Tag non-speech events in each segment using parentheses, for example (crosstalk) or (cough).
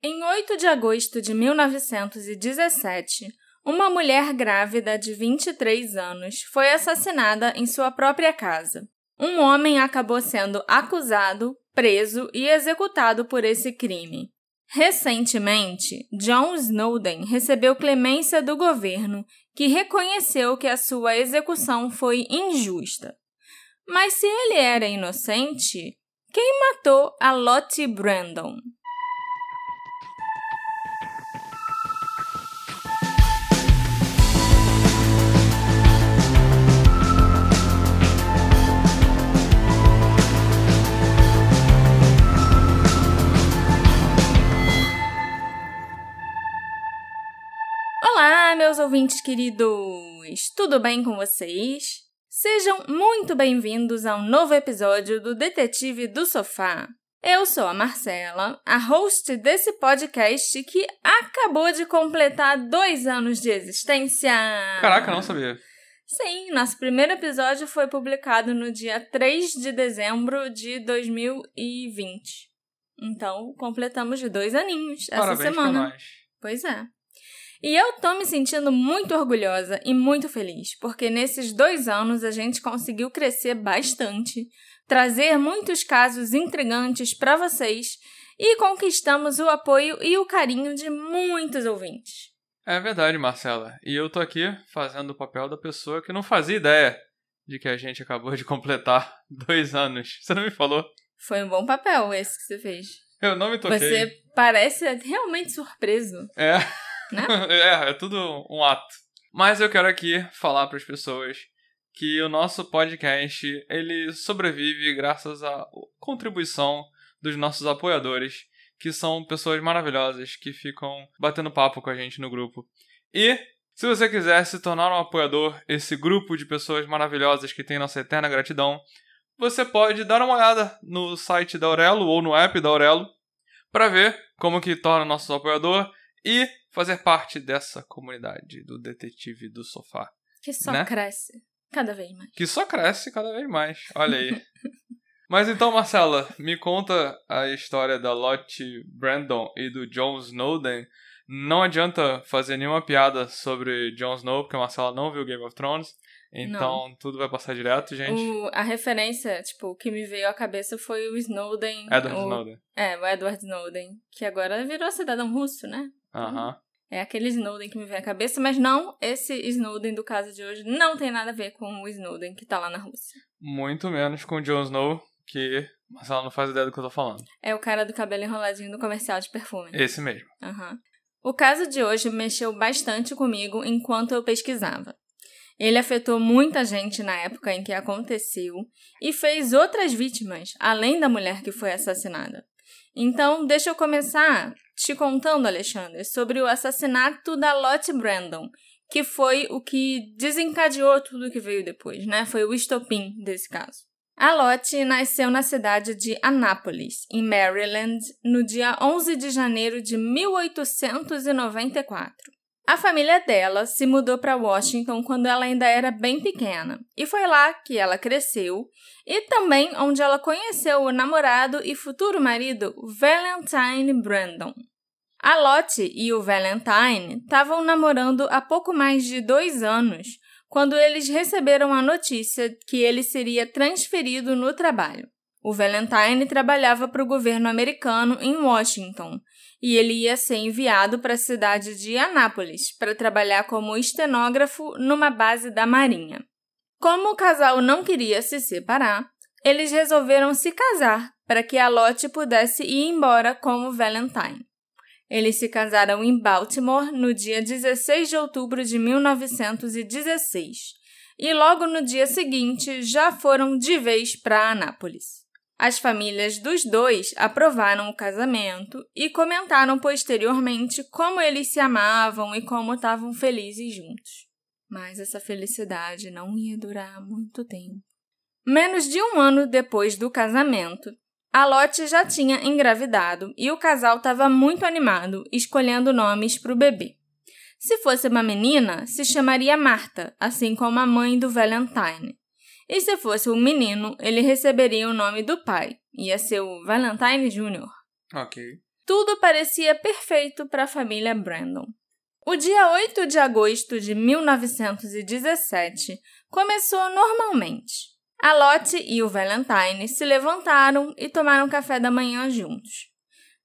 Em 8 de agosto de 1917, uma mulher grávida de 23 anos foi assassinada em sua própria casa. Um homem acabou sendo acusado, preso e executado por esse crime. Recentemente, John Snowden recebeu clemência do governo, que reconheceu que a sua execução foi injusta. Mas se ele era inocente, quem matou a Lottie Brandon? Olá, meus ouvintes queridos! Tudo bem com vocês? Sejam muito bem-vindos a um novo episódio do Detetive do Sofá. Eu sou a Marcela, a host desse podcast que acabou de completar dois anos de existência. Caraca, não sabia. Sim, nosso primeiro episódio foi publicado no dia 3 de dezembro de 2020. Então, completamos de dois aninhos essa Parabéns semana. pra nós. Pois é. E eu tô me sentindo muito orgulhosa e muito feliz, porque nesses dois anos a gente conseguiu crescer bastante, trazer muitos casos intrigantes para vocês e conquistamos o apoio e o carinho de muitos ouvintes. É verdade, Marcela. E eu tô aqui fazendo o papel da pessoa que não fazia ideia de que a gente acabou de completar (laughs) dois anos. Você não me falou? Foi um bom papel esse que você fez. Eu não me toquei. Você parece realmente surpreso, É. né? (laughs) é, é tudo um ato. Mas eu quero aqui falar para as pessoas que o nosso podcast ele sobrevive graças à contribuição dos nossos apoiadores, que são pessoas maravilhosas que ficam batendo papo com a gente no grupo. E se você quiser se tornar um apoiador, esse grupo de pessoas maravilhosas que tem nossa eterna gratidão, você pode dar uma olhada no site da Aurelo ou no app da Aurelo para ver como que torna nosso apoiador e fazer parte dessa comunidade do detetive do sofá, Que só Né? cresce cada vez mais. que só cresce cada vez mais. Olha aí. (laughs) Mas então, Marcela, me conta a história da Lottie Brandon e do Jon Snowden. Não adianta fazer nenhuma piada sobre Jon Snow, porque a Marcela não viu Game of Thrones. Então tudo vai passar direto, gente. O- a referência, tipo, que me veio à cabeça foi o Snowden. Edward o, Snowden. É, o Edward Snowden, que agora virou cidadão russo, né? Aham. É aquele Snowden que me vem à cabeça, mas não esse Snowden do caso de hoje não tem nada a ver com o Snowden que tá lá na Rússia. Muito menos com o Jon Snow, que Marcela não faz ideia do que eu tô falando. É o cara do cabelo enroladinho do comercial de perfume. Esse mesmo. Aham. O caso de hoje mexeu bastante comigo enquanto eu pesquisava. Ele afetou muita gente na época em que aconteceu e fez outras vítimas, além da mulher que foi assassinada. Então, deixa eu começar te contando, Alexandre, sobre o assassinato da Lottie Brandon, que foi o que desencadeou tudo que veio depois, né? Foi o estopim desse caso. A Lottie nasceu na cidade de Annapolis, em Maryland, no dia 11 de janeiro de 1894. A família dela se mudou para Washington quando ela ainda era bem pequena, e foi lá que ela cresceu, e também onde ela conheceu o namorado e futuro marido Valentine Brandon. A Lottie e o Valentine estavam namorando há pouco mais de dois anos quando eles receberam a notícia que ele seria transferido no trabalho. O Valentine trabalhava para o governo americano em Washington e ele ia ser enviado para a cidade de Anápolis para trabalhar como estenógrafo numa base da Marinha. Como o casal não queria se separar, eles resolveram se casar para que a Lottie pudesse ir embora com o Valentine. Eles se casaram em Baltimore no dia 16 de outubro de 1916 e logo no dia seguinte já foram de vez para Anápolis. As famílias dos dois aprovaram o casamento e comentaram posteriormente como eles se amavam e como estavam felizes juntos. Mas essa felicidade não ia durar muito tempo. Menos de um ano depois do casamento, a Lottie já tinha engravidado e o casal estava muito animado, escolhendo nomes para o bebê. Se fosse uma menina, se chamaria Marta, assim como a mãe do Valentine. E se fosse um menino, ele receberia o nome do pai, ia ser o Valentine Jr. Ok. tudo parecia perfeito para a família Brandon. O dia 8 de agosto de 1917 começou normalmente. A Lottie e o Valentine se levantaram e tomaram café da manhã juntos.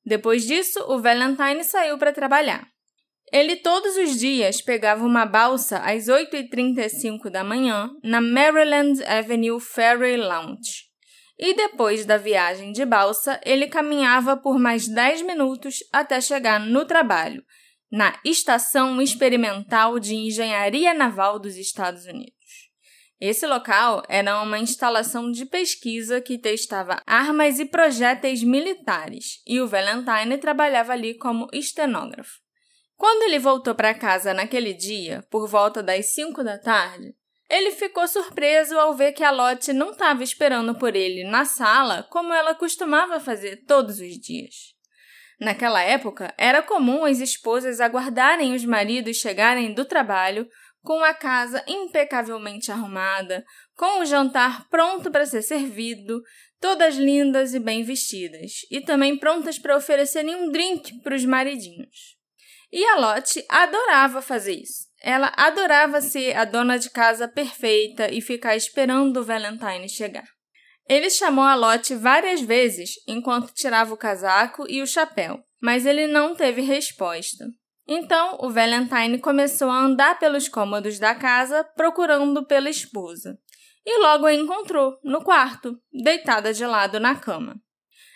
Depois disso, o Valentine saiu para trabalhar. Ele todos os dias pegava uma balsa às 8h35 da manhã na Maryland Avenue Ferry Lounge. E depois da viagem de balsa, ele caminhava por mais 10 minutos até chegar no trabalho, na Estação Experimental de Engenharia Naval dos Estados Unidos. Esse local era uma instalação de pesquisa que testava armas e projéteis militares, e o Valentine trabalhava ali como estenógrafo. Quando ele voltou para casa naquele dia, por volta das 5 da tarde, ele ficou surpreso ao ver que a Lotte não estava esperando por ele na sala como ela costumava fazer todos os dias. Naquela época, era comum as esposas aguardarem os maridos chegarem do trabalho com a casa impecavelmente arrumada, com o jantar pronto para ser servido, todas lindas e bem vestidas, e também prontas para oferecerem um drink para os maridinhos. E a Lotte adorava fazer isso. Ela adorava ser a dona de casa perfeita e ficar esperando o Valentine chegar. Ele chamou a Lotte várias vezes enquanto tirava o casaco e o chapéu, mas ele não teve resposta. Então, o Valentine começou a andar pelos cômodos da casa procurando pela esposa. E logo a encontrou, no quarto, deitada de lado na cama.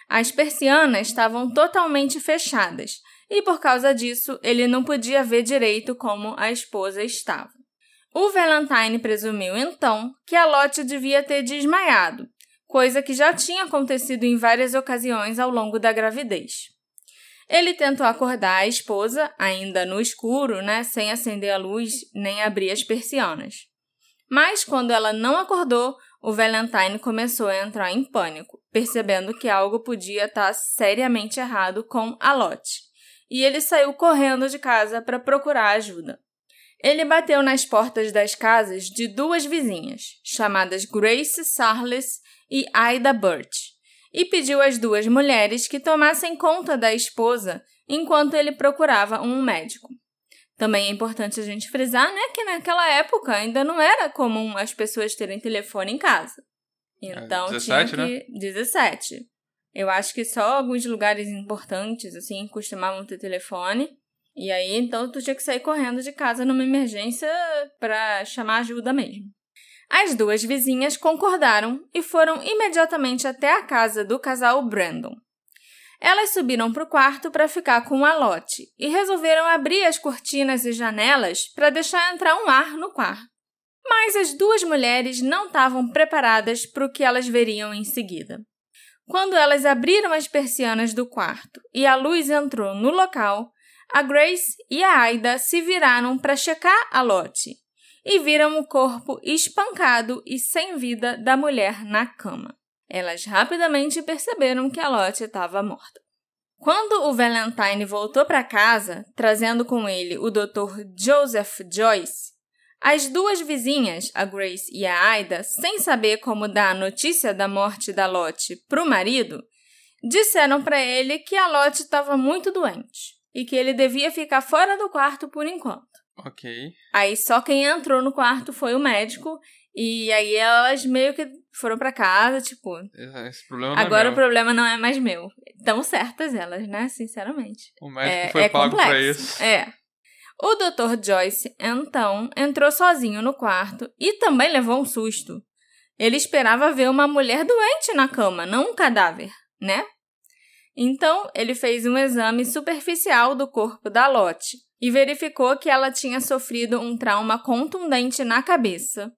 As persianas estavam totalmente fechadas e, por causa disso, ele não podia ver direito como a esposa estava. O Valentine presumiu então que a Lotte devia ter desmaiado, coisa que já tinha acontecido em várias ocasiões ao longo da gravidez. Ele tentou acordar a esposa, ainda no escuro, né, sem acender a luz nem abrir as persianas. Mas quando ela não acordou, o Valentine começou a entrar em pânico, percebendo que algo podia estar seriamente errado com a Lotte. E ele saiu correndo de casa para procurar ajuda. Ele bateu nas portas das casas de duas vizinhas, chamadas Grace Sarles e Ida Burt, e pediu às duas mulheres que tomassem conta da esposa enquanto ele procurava um médico. Também é importante a gente frisar, né, que naquela época ainda não era comum as pessoas terem telefone em casa. Então, é, 17, tinha que... né? 17. Eu acho que só alguns lugares importantes, assim, costumavam ter telefone. E aí, então, tu tinha que sair correndo de casa numa emergência para chamar ajuda mesmo. As duas vizinhas concordaram e foram imediatamente até a casa do casal Brandon. Elas subiram para o quarto para ficar com a Lotte e resolveram abrir as cortinas e janelas para deixar entrar um ar no quarto. Mas as duas mulheres não estavam preparadas para o que elas veriam em seguida. Quando elas abriram as persianas do quarto e a luz entrou no local, a Grace e a Aida se viraram para checar a Lotte e viram o corpo espancado e sem vida da mulher na cama. Elas rapidamente perceberam que a Lotte estava morta. Quando o Valentine voltou para casa, trazendo com ele o Dr. Joseph Joyce, as duas vizinhas, a Grace e a Aida, sem saber como dar a notícia da morte da Lotte para o marido, disseram para ele que a Lotte estava muito doente e que ele devia ficar fora do quarto por enquanto. Ok. Aí só quem entrou no quarto foi o médico. E aí elas meio que foram para casa, tipo. Esse problema não é agora é o problema não é mais meu. Tão certas elas, né? Sinceramente. O médico é, foi é pago complexo. pra isso. É. O Dr. Joyce, então, entrou sozinho no quarto e também levou um susto. Ele esperava ver uma mulher doente na cama, não um cadáver, né? Então, ele fez um exame superficial do corpo da Lotte e verificou que ela tinha sofrido um trauma contundente na cabeça,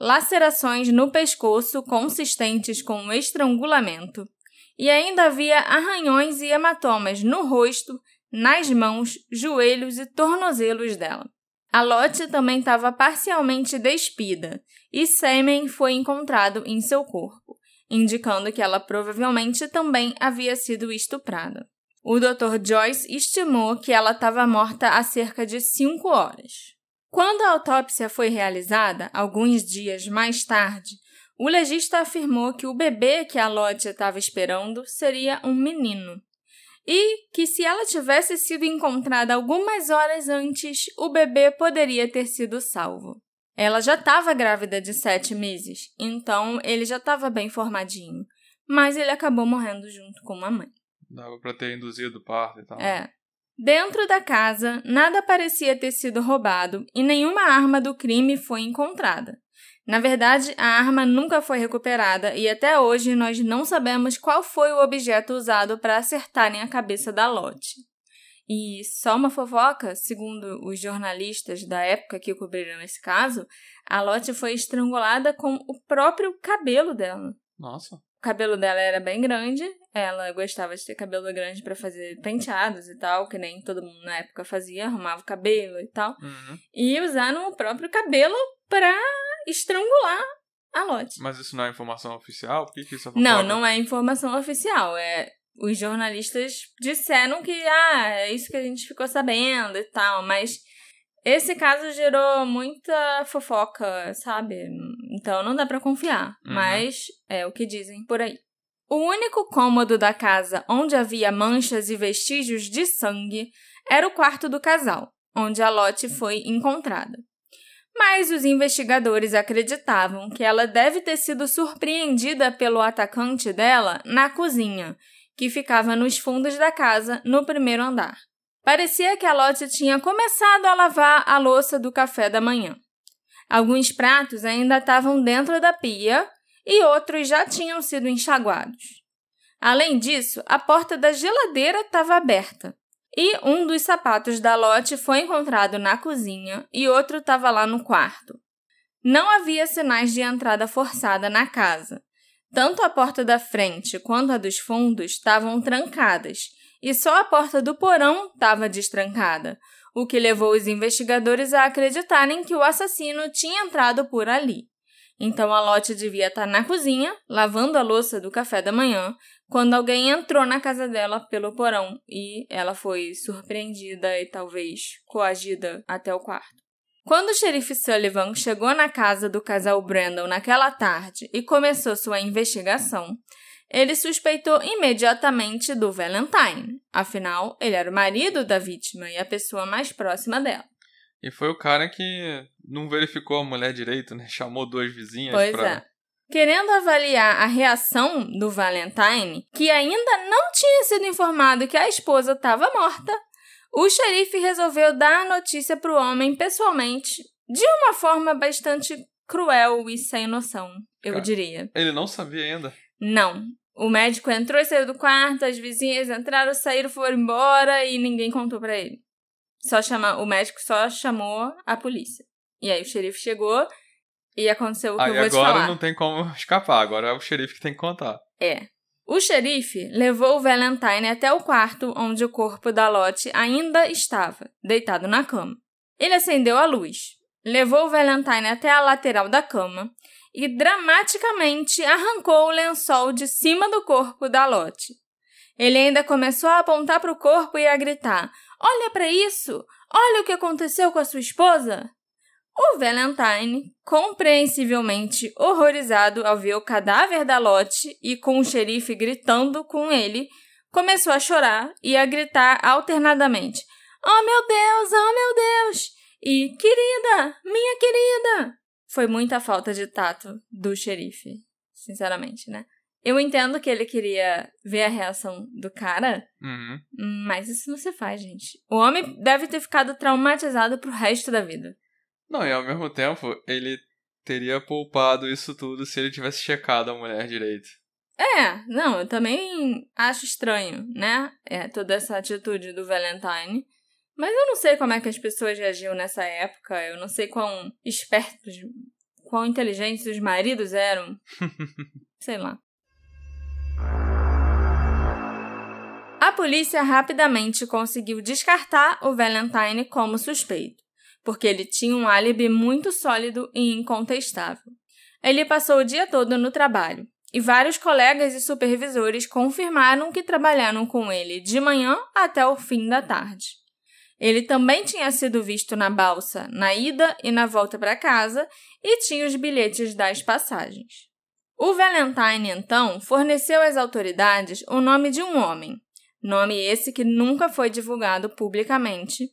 lacerações no pescoço consistentes com estrangulamento, e ainda havia arranhões e hematomas no rosto, nas mãos, joelhos e tornozelos dela. A Lotte também estava parcialmente despida e sêmen foi encontrado em seu corpo, indicando que ela provavelmente também havia sido estuprada. O Dr. Joyce estimou que ela estava morta há cerca de cinco horas. Quando a autópsia foi realizada, alguns dias mais tarde, o legista afirmou que o bebê que a Lottie estava esperando seria um menino. E que, se ela tivesse sido encontrada algumas horas antes, o bebê poderia ter sido salvo. Ela já estava grávida de sete meses, então ele já estava bem formadinho, mas ele acabou morrendo junto com a mãe. Dava para ter induzido o parto e tal. É. Dentro da casa, nada parecia ter sido roubado e nenhuma arma do crime foi encontrada. Na verdade, a arma nunca foi recuperada e até hoje nós não sabemos qual foi o objeto usado para acertarem a cabeça da Lotte. E só uma fofoca, segundo os jornalistas da época que cobriram esse caso, a Lotte foi estrangulada com o próprio cabelo dela. Nossa. O cabelo dela era bem grande, ela gostava de ter cabelo grande para fazer penteados e tal, que nem todo mundo na época fazia, arrumava o cabelo e tal. Uhum. E usaram o próprio cabelo pra estrangular a Lotte. Mas isso não é informação oficial? Por que, que isso é Não, não é informação oficial. É os jornalistas disseram que ah, é isso que a gente ficou sabendo e tal, mas esse caso gerou muita fofoca, sabe? Então não dá pra confiar, Uhum. mas é o que dizem por aí. O único cômodo da casa onde havia manchas e vestígios de sangue era o quarto do casal, onde a Lotte foi encontrada. Mas os investigadores acreditavam que ela deve ter sido surpreendida pelo atacante dela na cozinha, que ficava nos fundos da casa, no primeiro andar. Parecia que a Lotte tinha começado a lavar a louça do café da manhã. Alguns pratos ainda estavam dentro da pia e outros já tinham sido enxaguados. Além disso, a porta da geladeira estava aberta. E um dos sapatos da Lotte foi encontrado na cozinha e outro estava lá no quarto. Não havia sinais de entrada forçada na casa. Tanto a porta da frente quanto a dos fundos estavam trancadas, e só a porta do porão estava destrancada, o que levou os investigadores a acreditarem que o assassino tinha entrado por ali. Então a Lotte devia estar na cozinha, lavando a louça do café da manhã, quando alguém entrou na casa dela pelo porão e ela foi surpreendida e talvez coagida até o quarto. Quando o xerife Sullivan chegou na casa do casal Brandon naquela tarde e começou sua investigação, ele suspeitou imediatamente do Valentine. Afinal, ele era o marido da vítima e a pessoa mais próxima dela. E foi o cara que não verificou a mulher direito, né? Chamou duas vizinhas Pois pra... é. Querendo avaliar a reação do Valentine, que ainda não tinha sido informado que a esposa estava morta, o xerife resolveu dar a notícia para o homem pessoalmente, de uma forma bastante cruel e sem noção, eu Cara. diria. Ele não sabia ainda. Não. O médico entrou e saiu do quarto, as vizinhas entraram, saíram, foram embora e ninguém contou para ele. Só chama, o médico só chamou a polícia. E aí o xerife chegou e aconteceu o que Aí eu vou te agora falar. não tem como (laughs) escapar, agora é o xerife que tem que contar. É. O xerife levou o Valentine até o quarto onde o corpo da Lotte ainda estava, deitado na cama. Ele acendeu a luz, levou o Valentine até a lateral da cama e dramaticamente arrancou o lençol de cima do corpo da Lotte. Ele ainda começou a apontar para o corpo e a gritar: Olha para isso! Olha o que aconteceu com a sua esposa! O Valentine, compreensivelmente horrorizado ao ver o cadáver da Lotte e com o xerife gritando com ele, começou a chorar e a gritar alternadamente: Oh meu Deus, oh meu Deus! E querida, minha querida! Foi muita falta de tato do xerife, sinceramente, né? Eu entendo que ele queria ver a reação do cara, Uhum. mas isso não se faz, gente. O homem deve ter ficado traumatizado pro resto da vida. Não, e ao mesmo tempo, ele teria poupado isso tudo se ele tivesse checado a mulher direito. É, não, eu também acho estranho, né? É, toda essa atitude do Valentine. Mas eu não sei como é que as pessoas reagiam nessa época, eu não sei quão espertos, quão inteligentes os maridos eram. (laughs) sei lá. A polícia rapidamente conseguiu descartar o Valentine como suspeito, porque ele tinha um álibi muito sólido e incontestável. Ele passou o dia todo no trabalho, e vários colegas e supervisores confirmaram que trabalharam com ele de manhã até o fim da tarde. Ele também tinha sido visto na balsa na ida e na volta para casa e tinha os bilhetes das passagens. O Valentine, então, forneceu às autoridades o nome de um homem, nome esse que nunca foi divulgado publicamente,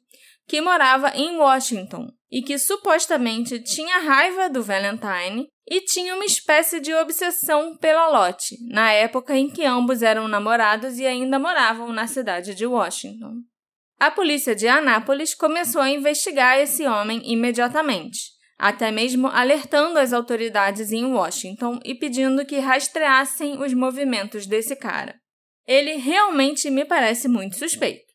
que morava em Washington e que supostamente tinha raiva do Valentine e tinha uma espécie de obsessão pela Lottie, na época em que ambos eram namorados e ainda moravam na cidade de Washington. A polícia de Anápolis começou a investigar esse homem imediatamente, até mesmo alertando as autoridades em Washington e pedindo que rastreassem os movimentos desse cara. Ele realmente me parece muito suspeito.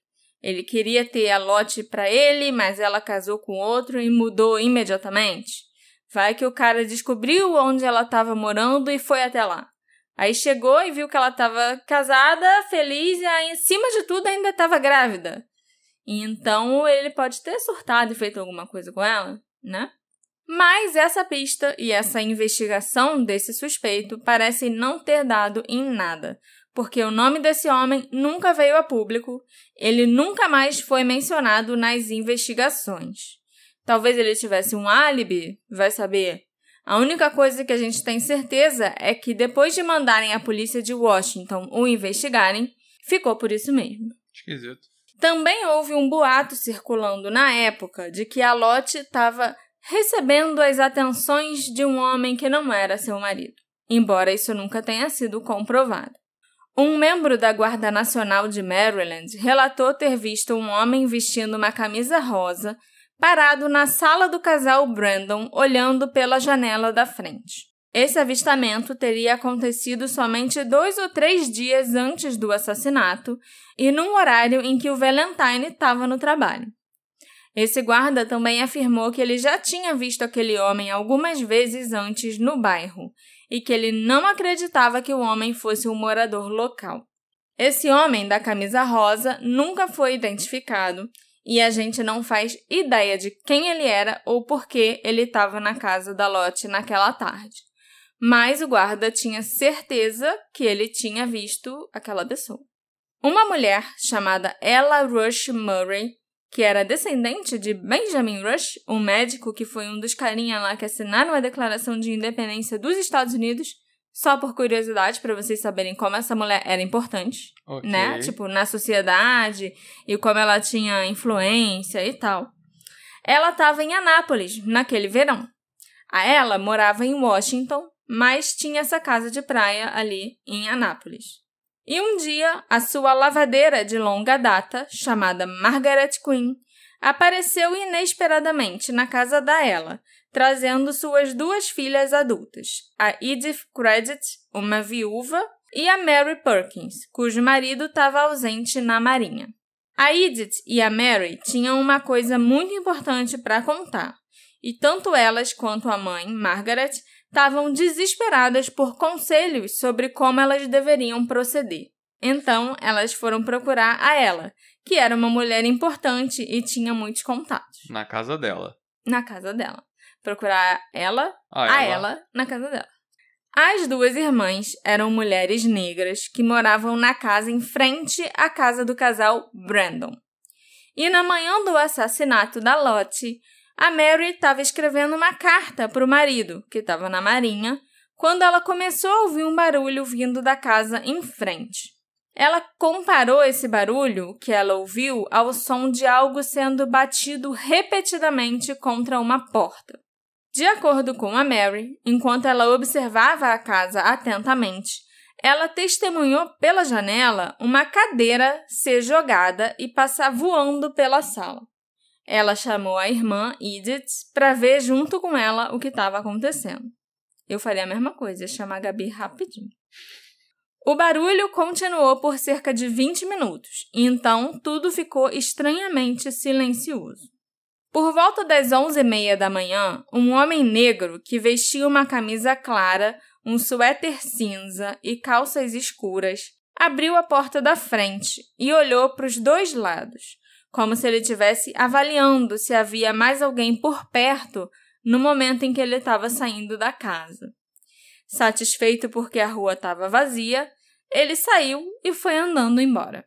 Ele queria ter a Lotte para ele, mas ela casou com outro e mudou imediatamente. Vai que o cara descobriu onde ela estava morando e foi até lá. Aí chegou e viu que ela estava casada, feliz e, aí, acima de tudo, ainda estava grávida. Então ele pode ter surtado e feito alguma coisa com ela, né? Mas essa pista e essa investigação desse suspeito parecem não ter dado em nada, porque o nome desse homem nunca veio a público, ele nunca mais foi mencionado nas investigações. Talvez ele tivesse um álibi, vai saber. A única coisa que a gente tem certeza é que depois de mandarem a polícia de Washington o investigarem, ficou por isso mesmo. Esquisito. Também houve um boato circulando na época de que a Lotte estava recebendo as atenções de um homem que não era seu marido, embora isso nunca tenha sido comprovado. Um membro da Guarda Nacional de Maryland relatou ter visto um homem vestindo uma camisa rosa parado na sala do casal Brandon, olhando pela janela da frente. Esse avistamento teria acontecido somente dois ou três dias antes do assassinato e num horário em que o Valentine estava no trabalho. Esse guarda também afirmou que ele já tinha visto aquele homem algumas vezes antes no bairro e que ele não acreditava que o homem fosse um morador local. Esse homem da camisa rosa nunca foi identificado e a gente não faz ideia de quem ele era ou por que ele estava na casa da Lotte naquela tarde. Mas o guarda tinha certeza que ele tinha visto aquela pessoa. Uma mulher chamada Ella Rush Murray que era descendente de Benjamin Rush, um médico que foi um dos carinha lá que assinaram a Declaração de Independência dos Estados Unidos, só por curiosidade, para vocês saberem como essa mulher era importante, okay. né? Tipo, na sociedade e como ela tinha influência e tal. Ela estava em Anápolis naquele verão. A ela morava em Washington, mas tinha essa casa de praia ali em Anápolis. E um dia, a sua lavadeira de longa data, chamada Margaret Quinn, apareceu inesperadamente na casa da Ella, trazendo suas duas filhas adultas, a Edith Credit, uma viúva, e a Mary Perkins, cujo marido estava ausente na marinha. A Edith e a Mary tinham uma coisa muito importante para contar, e tanto elas quanto a mãe, Margaret, estavam desesperadas por conselhos sobre como elas deveriam proceder. Então, elas foram procurar a ela, que era uma mulher importante e tinha muitos contatos. Na casa dela. Na casa dela. Procurar ela, a, a ela. ela, na casa dela. As duas irmãs eram mulheres negras que moravam na casa em frente à casa do casal Brandon. E na manhã do assassinato da Lottie, a Mary estava escrevendo uma carta para o marido, que estava na marinha, quando ela começou a ouvir um barulho vindo da casa em frente. Ela comparou esse barulho que ela ouviu ao som de algo sendo batido repetidamente contra uma porta. De acordo com a Mary, enquanto ela observava a casa atentamente, ela testemunhou pela janela uma cadeira ser jogada e passar voando pela sala. Ela chamou a irmã Edith para ver junto com ela o que estava acontecendo. Eu faria a mesma coisa, ia chamar a Gabi rapidinho. O barulho continuou por cerca de 20 minutos, e então tudo ficou estranhamente silencioso. Por volta das 11h30 da manhã, um homem negro que vestia uma camisa clara, um suéter cinza e calças escuras abriu a porta da frente e olhou para os dois lados, como se ele estivesse avaliando se havia mais alguém por perto no momento em que ele estava saindo da casa. Satisfeito porque a rua estava vazia, ele saiu e foi andando embora.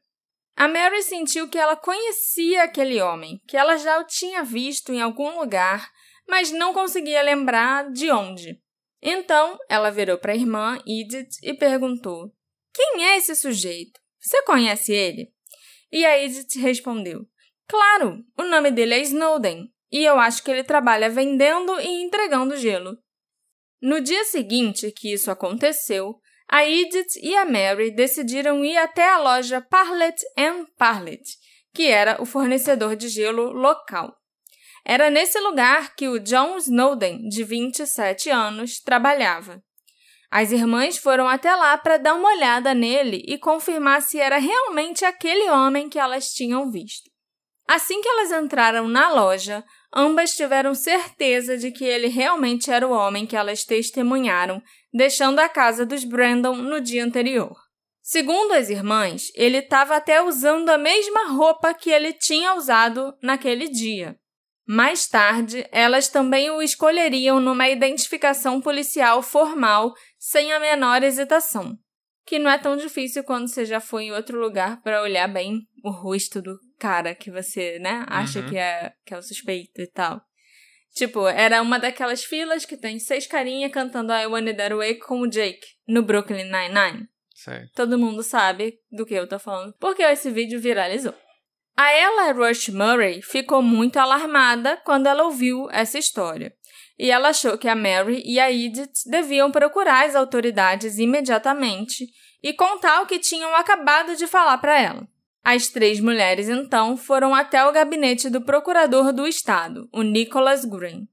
A Mary sentiu que ela conhecia aquele homem, que ela já o tinha visto em algum lugar, mas não conseguia lembrar de onde. Então, ela virou para a irmã Edith e perguntou: Quem é esse sujeito? Você conhece ele? E a Edith respondeu: Claro, o nome dele é Snowden, e eu acho que ele trabalha vendendo e entregando gelo. No dia seguinte que isso aconteceu, a Edith e a Mary decidiram ir até a loja Parlet Parlet, que era o fornecedor de gelo local. Era nesse lugar que o John Snowden, de 27 anos, trabalhava. As irmãs foram até lá para dar uma olhada nele e confirmar se era realmente aquele homem que elas tinham visto. Assim que elas entraram na loja, ambas tiveram certeza de que ele realmente era o homem que elas testemunharam, deixando a casa dos Brandon no dia anterior. Segundo as irmãs, ele estava até usando a mesma roupa que ele tinha usado naquele dia. Mais tarde, elas também o escolheriam numa identificação policial formal sem a menor hesitação. Que não é tão difícil quando você já foi em outro lugar para olhar bem o rosto do cara que você, né, acha Uhum. que, é, que é o suspeito e tal. Tipo, era uma daquelas filas que tem seis carinha cantando I Want It That Way com o Jake no Brooklyn Nine-Nine. Todo mundo sabe do que eu tô falando, porque esse vídeo viralizou. A Ella Rush Murray ficou muito alarmada quando ela ouviu essa história. E ela achou que a Mary e a Edith deviam procurar as autoridades imediatamente e contar o que tinham acabado de falar para ela. As três mulheres então foram até o gabinete do procurador do estado, o Nicholas Green.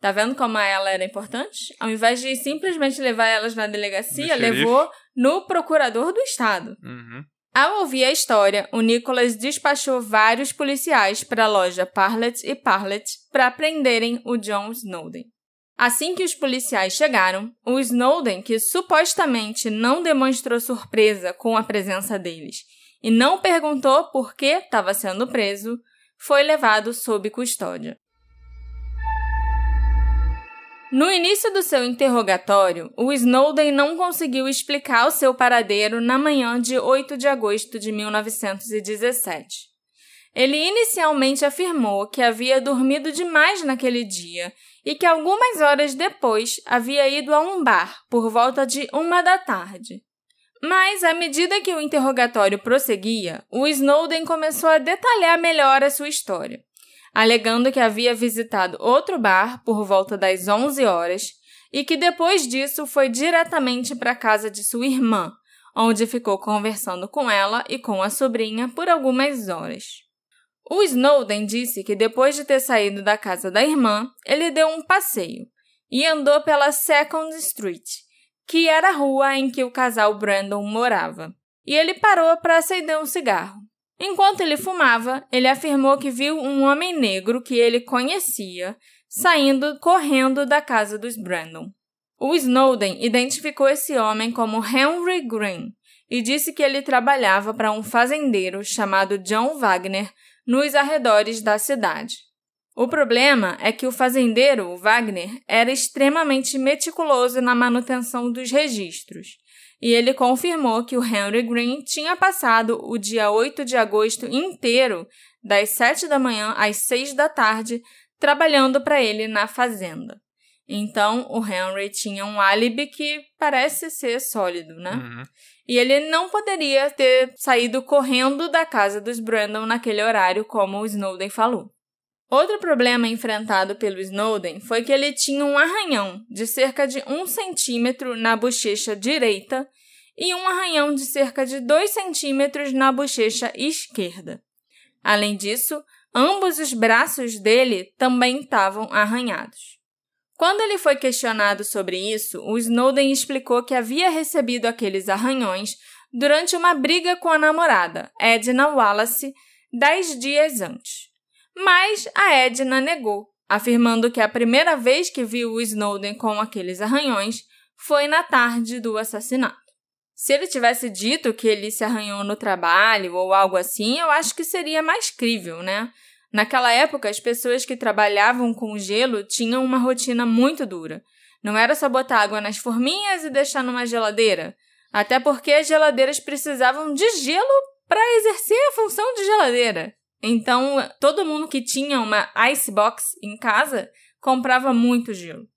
Tá vendo como ela era importante? Ao invés de simplesmente levar elas na delegacia, levou no procurador do estado. Uhum. Ao ouvir a história, o Nicholas despachou vários policiais para a loja Parlet e Parlet para prenderem o John Snowden. Assim que os policiais chegaram, o Snowden, que supostamente não demonstrou surpresa com a presença deles e não perguntou por que estava sendo preso, foi levado sob custódia. No início do seu interrogatório, o Snowden não conseguiu explicar o seu paradeiro na manhã de 8 de agosto de 1917. Ele inicialmente afirmou que havia dormido demais naquele dia e que algumas horas depois havia ido a um bar por volta de uma da tarde. Mas, à medida que o interrogatório prosseguia, o Snowden começou a detalhar melhor a sua história alegando que havia visitado outro bar por volta das 11 horas e que depois disso foi diretamente para a casa de sua irmã, onde ficou conversando com ela e com a sobrinha por algumas horas. O Snowden disse que depois de ter saído da casa da irmã, ele deu um passeio e andou pela Second Street, que era a rua em que o casal Brandon morava, e ele parou para acender um cigarro. Enquanto ele fumava, ele afirmou que viu um homem negro que ele conhecia saindo correndo da casa dos Brandon. O Snowden identificou esse homem como Henry Green e disse que ele trabalhava para um fazendeiro chamado John Wagner nos arredores da cidade. O problema é que o fazendeiro, o Wagner, era extremamente meticuloso na manutenção dos registros e ele confirmou que o Henry Green tinha passado o dia 8 de agosto inteiro, das 7 da manhã às 6 da tarde, trabalhando para ele na fazenda. Então, o Henry tinha um álibi que parece ser sólido, né? Uhum. E ele não poderia ter saído correndo da casa dos Brandon naquele horário, como o Snowden falou. Outro problema enfrentado pelo Snowden foi que ele tinha um arranhão de cerca de um centímetro na bochecha direita e um arranhão de cerca de 2 centímetros na bochecha esquerda. Além disso, ambos os braços dele também estavam arranhados. Quando ele foi questionado sobre isso, o Snowden explicou que havia recebido aqueles arranhões durante uma briga com a namorada, Edna Wallace, dez dias antes. Mas a Edna negou, afirmando que a primeira vez que viu Snowden com aqueles arranhões foi na tarde do assassinato. Se ele tivesse dito que ele se arranhou no trabalho ou algo assim, eu acho que seria mais crível, né? Naquela época, as pessoas que trabalhavam com gelo tinham uma rotina muito dura. Não era só botar água nas forminhas e deixar numa geladeira. Até porque as geladeiras precisavam de gelo para exercer a função de geladeira. Então, todo mundo que tinha uma icebox em casa comprava muito gelo.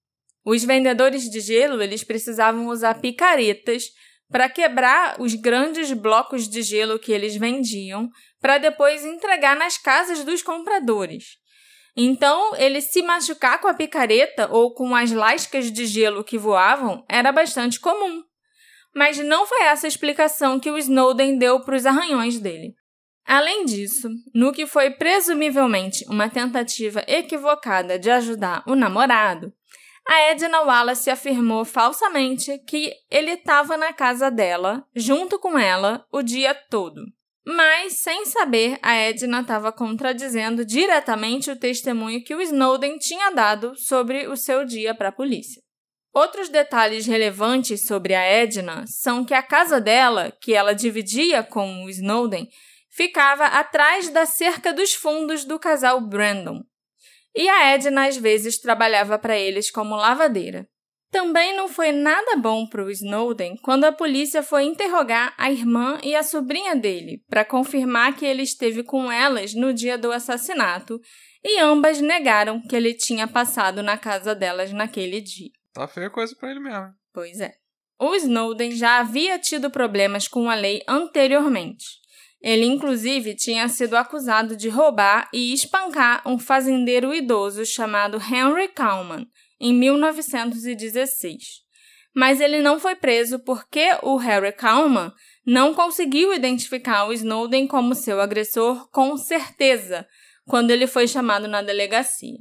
Os vendedores de gelo, eles precisavam usar picaretas para quebrar os grandes blocos de gelo que eles vendiam, para depois entregar nas casas dos compradores. Então, ele se machucar com a picareta ou com as lascas de gelo que voavam era bastante comum. Mas não foi essa a explicação que o Snowden deu para os arranhões dele. Além disso, no que foi presumivelmente uma tentativa equivocada de ajudar o namorado, a Edna Wallace afirmou falsamente que ele estava na casa dela, junto com ela, o dia todo. Mas, sem saber, a Edna estava contradizendo diretamente o testemunho que o Snowden tinha dado sobre o seu dia para a polícia. Outros detalhes relevantes sobre a Edna são que a casa dela, que ela dividia com o Snowden, ficava atrás da cerca dos fundos do casal Brandon. E a Edna às vezes trabalhava para eles como lavadeira. Também não foi nada bom para o Snowden quando a polícia foi interrogar a irmã e a sobrinha dele para confirmar que ele esteve com elas no dia do assassinato, e ambas negaram que ele tinha passado na casa delas naquele dia. Tá feia coisa para ele mesmo. Pois é. O Snowden já havia tido problemas com a lei anteriormente. Ele, inclusive, tinha sido acusado de roubar e espancar um fazendeiro idoso chamado Henry Kalman, em 1916. Mas ele não foi preso porque o Harry Kalman não conseguiu identificar o Snowden como seu agressor com certeza quando ele foi chamado na delegacia.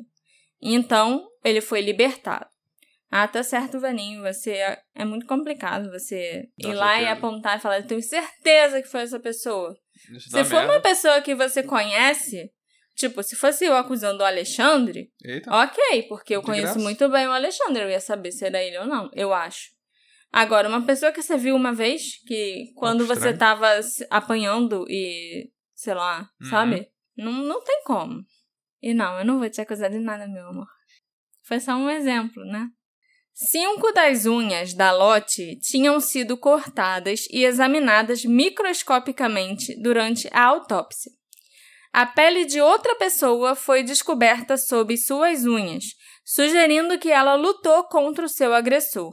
Então, ele foi libertado. Ah, tá certo, Vaninho, você é, é muito complicado você ir lá e apontar e falar, eu tenho certeza que foi essa pessoa. Se for merda. uma pessoa que você conhece, tipo, se fosse eu acusando o Alexandre, Eita. ok, porque eu De conheço graça. muito bem o Alexandre, eu ia saber se era ele ou não, eu acho. Agora, uma pessoa que você viu uma vez, que quando você tava apanhando e, sei lá, uhum. sabe? Não, não tem como. E não, eu não vou te acusar de nada, meu amor. Foi só um exemplo, né? Cinco das unhas da Lotte tinham sido cortadas e examinadas microscopicamente durante a autópsia. A pele de outra pessoa foi descoberta sob suas unhas, sugerindo que ela lutou contra o seu agressor.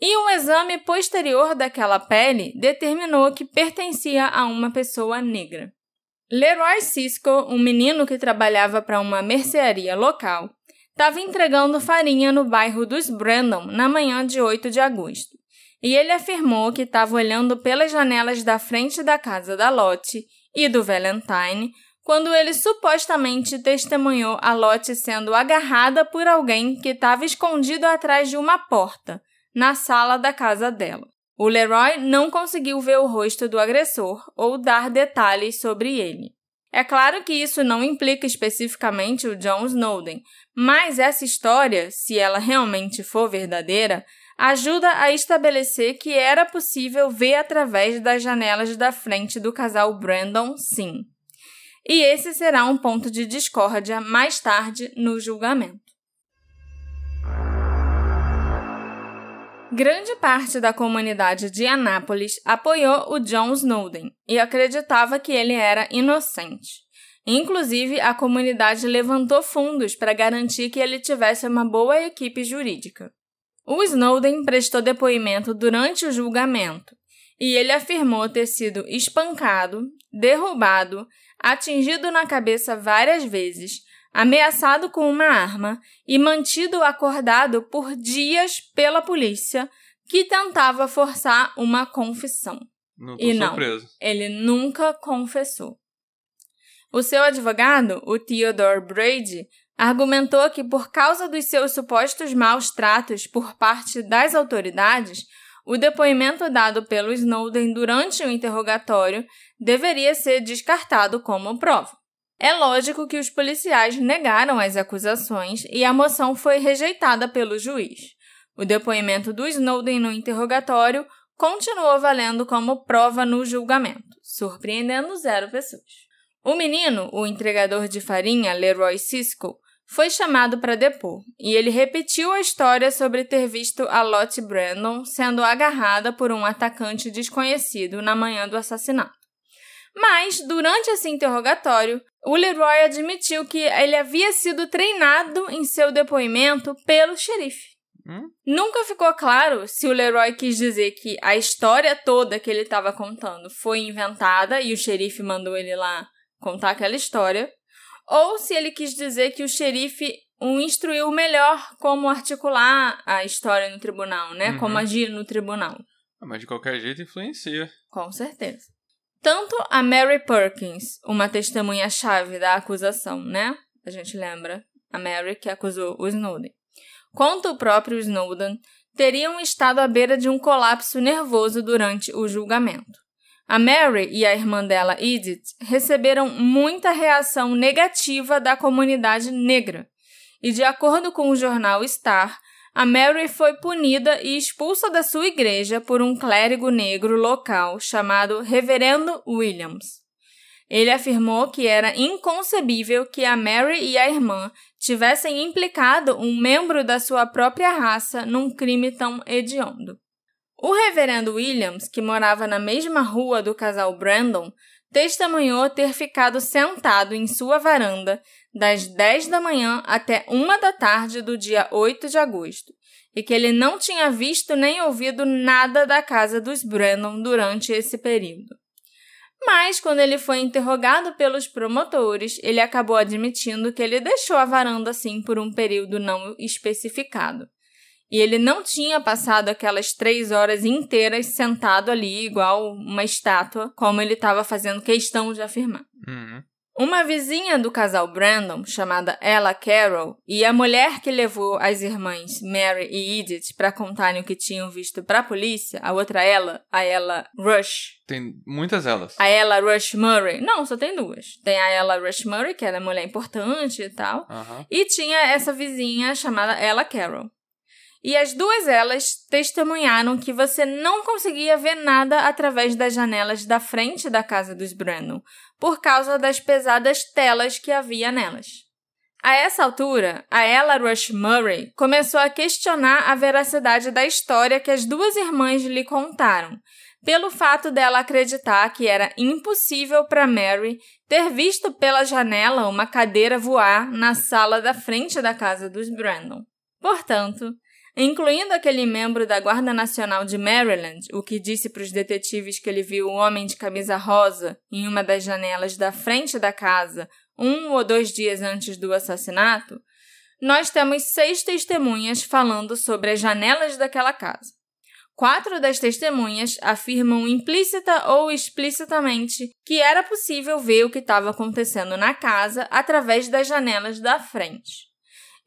E um exame posterior daquela pele determinou que pertencia a uma pessoa negra. Leroy Cisco, um menino que trabalhava para uma mercearia local, estava entregando farinha no bairro dos Brandon na manhã de 8 de agosto. E ele afirmou que estava olhando pelas janelas da frente da casa da Lotte e do Valentine quando ele supostamente testemunhou a Lotte sendo agarrada por alguém que estava escondido atrás de uma porta, na sala da casa dela. O Leroy não conseguiu ver o rosto do agressor ou dar detalhes sobre ele. É claro que isso não implica especificamente o John Snowden, mas essa história, se ela realmente for verdadeira, ajuda a estabelecer que era possível ver através das janelas da frente do casal Brandon, sim. E esse será um ponto de discórdia mais tarde no julgamento. Grande parte da comunidade de Anápolis apoiou o John Snowden e acreditava que ele era inocente. Inclusive, a comunidade levantou fundos para garantir que ele tivesse uma boa equipe jurídica. O Snowden prestou depoimento durante o julgamento e ele afirmou ter sido espancado, derrubado, atingido na cabeça várias vezes, ameaçado com uma arma e mantido acordado por dias pela polícia que tentava forçar uma confissão. Não e não, surpreso. ele nunca confessou. O seu advogado, o Theodore Brady, argumentou que por causa dos seus supostos maus tratos por parte das autoridades, o depoimento dado pelo Snowden durante o interrogatório deveria ser descartado como prova. É lógico que os policiais negaram as acusações e a moção foi rejeitada pelo juiz. O depoimento do Snowden no interrogatório continuou valendo como prova no julgamento, surpreendendo zero pessoas. O menino, o entregador de farinha Leroy Cisco, foi chamado para depor e ele repetiu a história sobre ter visto a Lottie Brandon sendo agarrada por um atacante desconhecido na manhã do assassinato. Mas, durante esse interrogatório, o Leroy admitiu que ele havia sido treinado em seu depoimento pelo xerife. Hum? Nunca ficou claro se o Leroy quis dizer que a história toda que ele estava contando foi inventada e o xerife mandou ele lá contar aquela história, ou se ele quis dizer que o xerife o instruiu melhor como articular a história no tribunal, né? Uhum. Como agir no tribunal. Ah, Mas de qualquer jeito influencia. Com certeza. Tanto a Mary Perkins, uma testemunha-chave da acusação, né? A gente lembra. A Mary que acusou o Snowden. Quanto o próprio Snowden teriam estado à beira de um colapso nervoso durante o julgamento. A Mary e a irmã dela, Edith, receberam muita reação negativa da comunidade negra. E, de acordo com o jornal Star, a Mary foi punida e expulsa da sua igreja por um clérigo negro local chamado Reverendo Williams. Ele afirmou que era inconcebível que a Mary e a irmã tivessem implicado um membro da sua própria raça num crime tão hediondo. O reverendo Williams, que morava na mesma rua do casal Brandon, testemunhou ter ficado sentado em sua varanda das 10 da manhã até 1 da tarde do dia 8 de agosto, e que ele não tinha visto nem ouvido nada da casa dos Brandon durante esse período. Mas, quando ele foi interrogado pelos promotores, ele acabou admitindo que ele deixou a varanda assim por um período não especificado. E ele não tinha passado aquelas três horas inteiras sentado ali, igual uma estátua, como ele estava fazendo questão de afirmar. Uhum. Uma vizinha do casal Brandon, chamada Ella Carroll, e a mulher que levou as irmãs Mary e Edith para contarem o que tinham visto para a polícia, a outra Ella, a Ella Rush. Tem muitas elas. A Ella Rush Murray. Não, só tem duas. Tem a Ella Rush Murray, que era mulher importante e tal. E tinha essa vizinha chamada Ella Carroll. E as duas elas testemunharam que você não conseguia ver nada através das janelas da frente da casa dos Brandon, por causa das pesadas telas que havia nelas. A essa altura, a Ella Rush Murray começou a questionar a veracidade da história que as duas irmãs lhe contaram, pelo fato dela acreditar que era impossível para Mary ter visto pela janela uma cadeira voar na sala da frente da casa dos Brandon. Portanto, incluindo aquele membro da Guarda Nacional de Maryland, o que disse para os detetives que ele viu o homem de camisa rosa em uma das janelas da frente da casa um ou dois dias antes do assassinato, nós temos seis testemunhas falando sobre as janelas daquela casa. Quatro das testemunhas afirmam implícita ou explicitamente que era possível ver o que estava acontecendo na casa através das janelas da frente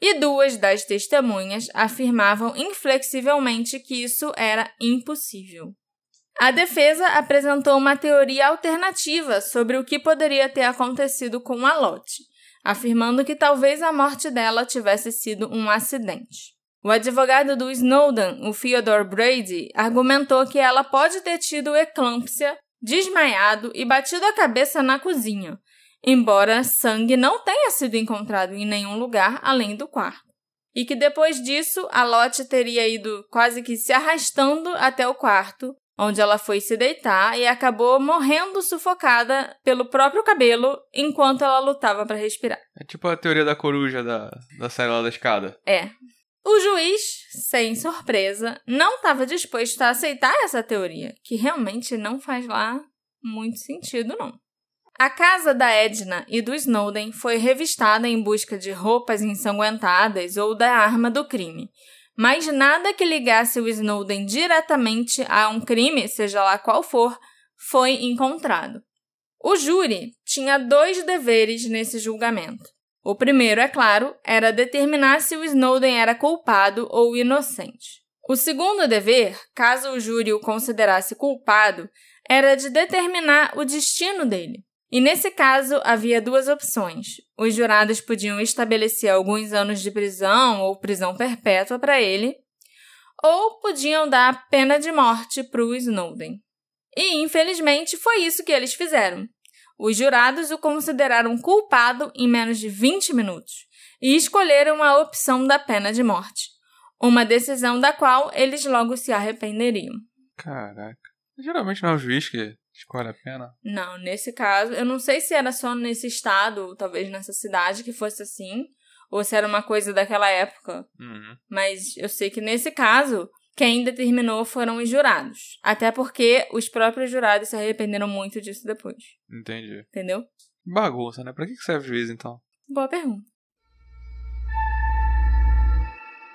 e duas das testemunhas afirmavam inflexivelmente que isso era impossível. A defesa apresentou uma teoria alternativa sobre o que poderia ter acontecido com a Lottie, afirmando que talvez a morte dela tivesse sido um acidente. O advogado do Snowden, o Theodore Brady, argumentou que ela pode ter tido eclâmpsia, desmaiado e batido a cabeça na cozinha, embora sangue não tenha sido encontrado em nenhum lugar além do quarto. E que depois disso, a Lottie teria ido quase que se arrastando até o quarto, onde ela foi se deitar e acabou morrendo sufocada pelo próprio cabelo enquanto ela lutava para respirar. É tipo a teoria da coruja da, da série lá da escada. É. O juiz, sem surpresa, não estava disposto a aceitar essa teoria, que realmente não faz lá muito sentido, não. A casa da Edna e do Snowden foi revistada em busca de roupas ensanguentadas ou da arma do crime, mas nada que ligasse o Snowden diretamente a um crime, seja lá qual for, foi encontrado. O júri tinha dois deveres nesse julgamento. O primeiro, é claro, era determinar se o Snowden era culpado ou inocente. O segundo dever, caso o júri o considerasse culpado, era de determinar o destino dele. E nesse caso, havia duas opções. Os jurados podiam estabelecer alguns anos de prisão ou prisão perpétua para ele, ou podiam dar pena de morte para o Snowden. E, infelizmente, foi isso que eles fizeram. Os jurados o consideraram culpado em menos de 20 minutos e escolheram a opção da pena de morte, uma decisão da qual eles logo se arrependeriam. Caraca. Geralmente não é o juiz que escolhe a pena. Não, nesse caso, eu não sei se era só nesse estado, ou talvez nessa cidade que fosse assim, ou se era uma coisa daquela época. Uhum. Mas eu sei que nesse caso, quem determinou foram os jurados. Até porque os próprios jurados se arrependeram muito disso depois. Entendi. Entendeu? Bagunça, né? Pra que serve o juiz, então? Boa pergunta.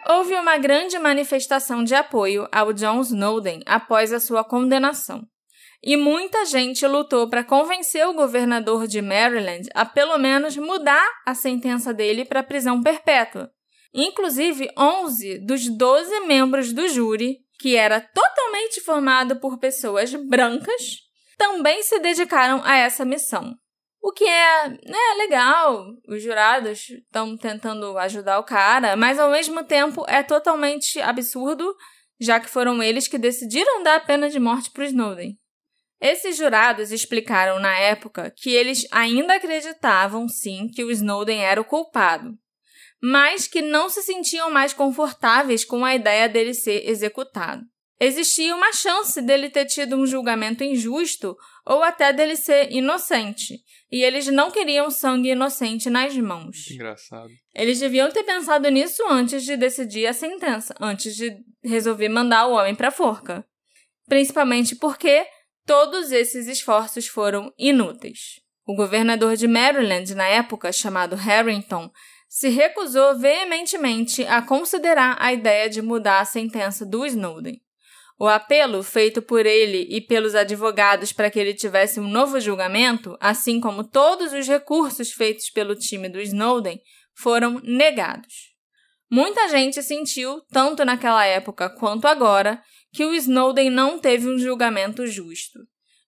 Houve uma grande manifestação de apoio ao John Snowden após a sua condenação. E muita gente lutou para convencer o governador de Maryland a pelo menos mudar a sentença dele para prisão perpétua. Inclusive, 11 dos 12 membros do júri, que era totalmente formado por pessoas brancas, também se dedicaram a essa missão. O que é né, legal, os jurados estão tentando ajudar o cara, mas ao mesmo tempo é totalmente absurdo, já que foram eles que decidiram dar a pena de morte para Snowden. Esses jurados explicaram na época que eles ainda acreditavam sim que o Snowden era o culpado, mas que não se sentiam mais confortáveis com a ideia dele ser executado. Existia uma chance dele ter tido um julgamento injusto ou até dele ser inocente, e eles não queriam sangue inocente nas mãos. Engraçado. Eles deviam ter pensado nisso antes de decidir a sentença, antes de resolver mandar o homem para forca. Principalmente porque todos esses esforços foram inúteis. O governador de Maryland, na época, chamado Harrington, se recusou veementemente a considerar a ideia de mudar a sentença do Snowden. O apelo feito por ele e pelos advogados para que ele tivesse um novo julgamento, assim como todos os recursos feitos pelo time do Snowden, foram negados. Muita gente sentiu, tanto naquela época quanto agora, que o Snowden não teve um julgamento justo.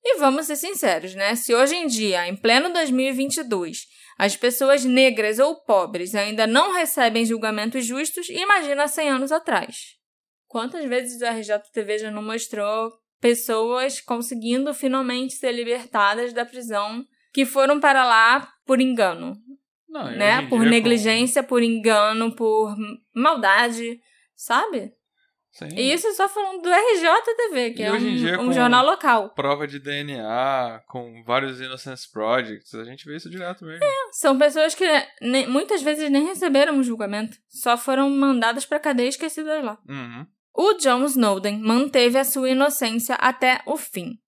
E vamos ser sinceros, né? Se hoje em dia, em pleno 2022, as pessoas negras ou pobres ainda não recebem julgamentos justos, imagina 100 anos atrás. Quantas vezes a RJTV já não mostrou pessoas conseguindo finalmente ser libertadas da prisão que foram para lá por engano? Não, né? Por negligência, por engano, por maldade, sabe? Sim. E isso só falando do RJTV, que E é hoje em dia, um, um jornal local. Prova de DNA, com vários Innocence Projects, a gente vê isso direto mesmo. São pessoas que nem- muitas vezes nem receberam um julgamento, só foram mandadas para cadeia e esquecidas lá. Uhum. O John Snowden manteve a sua inocência até o fim.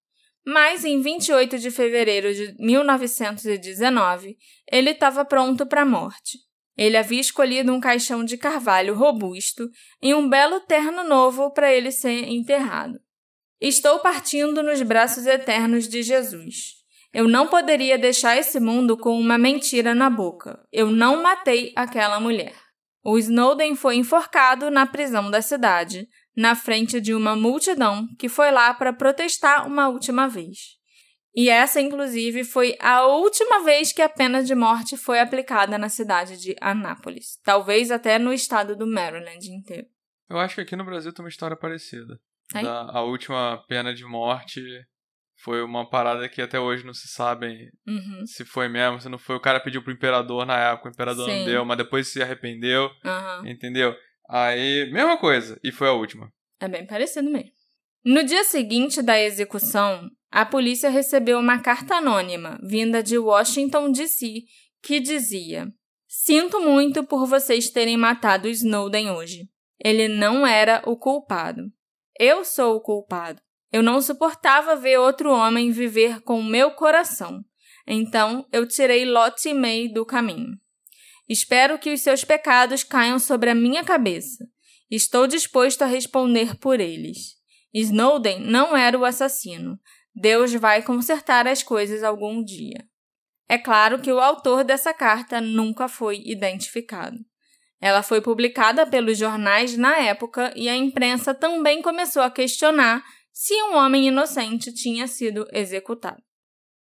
Mas em 28 de fevereiro de 1919, ele estava pronto para a morte. Ele havia escolhido um caixão de carvalho robusto e um belo terno novo para ele ser enterrado. Estou partindo nos braços eternos de Jesus. Eu não poderia deixar esse mundo com uma mentira na boca. Eu não matei aquela mulher. O Snowden foi enforcado na prisão da cidade, na frente de uma multidão que foi lá para protestar uma última vez. E essa, inclusive, foi a última vez que a pena de morte foi aplicada na cidade de Anápolis, talvez até no estado do Maryland inteiro. Eu acho que aqui no Brasil tem uma história parecida. Da, a última pena de morte foi uma parada que até hoje não se sabem Uhum. se foi mesmo, se não foi. O cara pediu pro imperador na época, o imperador Sim. não deu, mas depois se arrependeu, Aham. entendeu? Aí, mesma coisa, e foi a última. É bem parecido mesmo. No dia seguinte da execução, a polícia recebeu uma carta anônima vinda de Washington, D.C., que dizia: Sinto muito por vocês terem matado Snowden hoje. Ele não era o culpado. Eu sou o culpado. Eu não suportava ver outro homem viver com o meu coração. Então eu tirei Lot e May do caminho. Espero que os seus pecados caiam sobre a minha cabeça. Estou disposto a responder por eles. Snowden não era o assassino. Deus vai consertar as coisas algum dia. É claro que o autor dessa carta nunca foi identificado. Ela foi publicada pelos jornais na época e a imprensa também começou a questionar se um homem inocente tinha sido executado.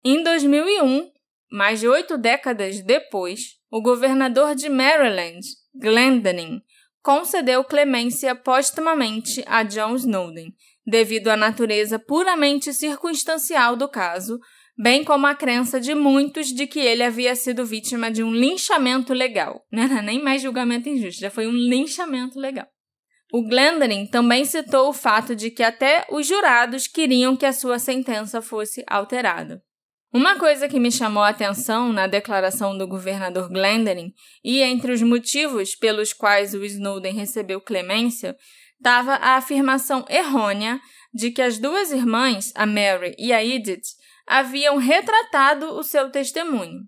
Em 2001, mais de oito décadas depois, o governador de Maryland, Glendening, concedeu clemência póstumamente a John Snowden, devido à natureza puramente circunstancial do caso, bem como a crença de muitos de que ele havia sido vítima de um linchamento legal. (laughs) Não era nem mais julgamento injusto, já foi um linchamento legal. O Glendening também citou o fato de que até os jurados queriam que a sua sentença fosse alterada. Uma coisa que me chamou a atenção na declaração do governador Glendening e entre os motivos pelos quais o Snowden recebeu clemência estava a afirmação errônea de que as duas irmãs, a Mary e a Edith, haviam retratado o seu testemunho.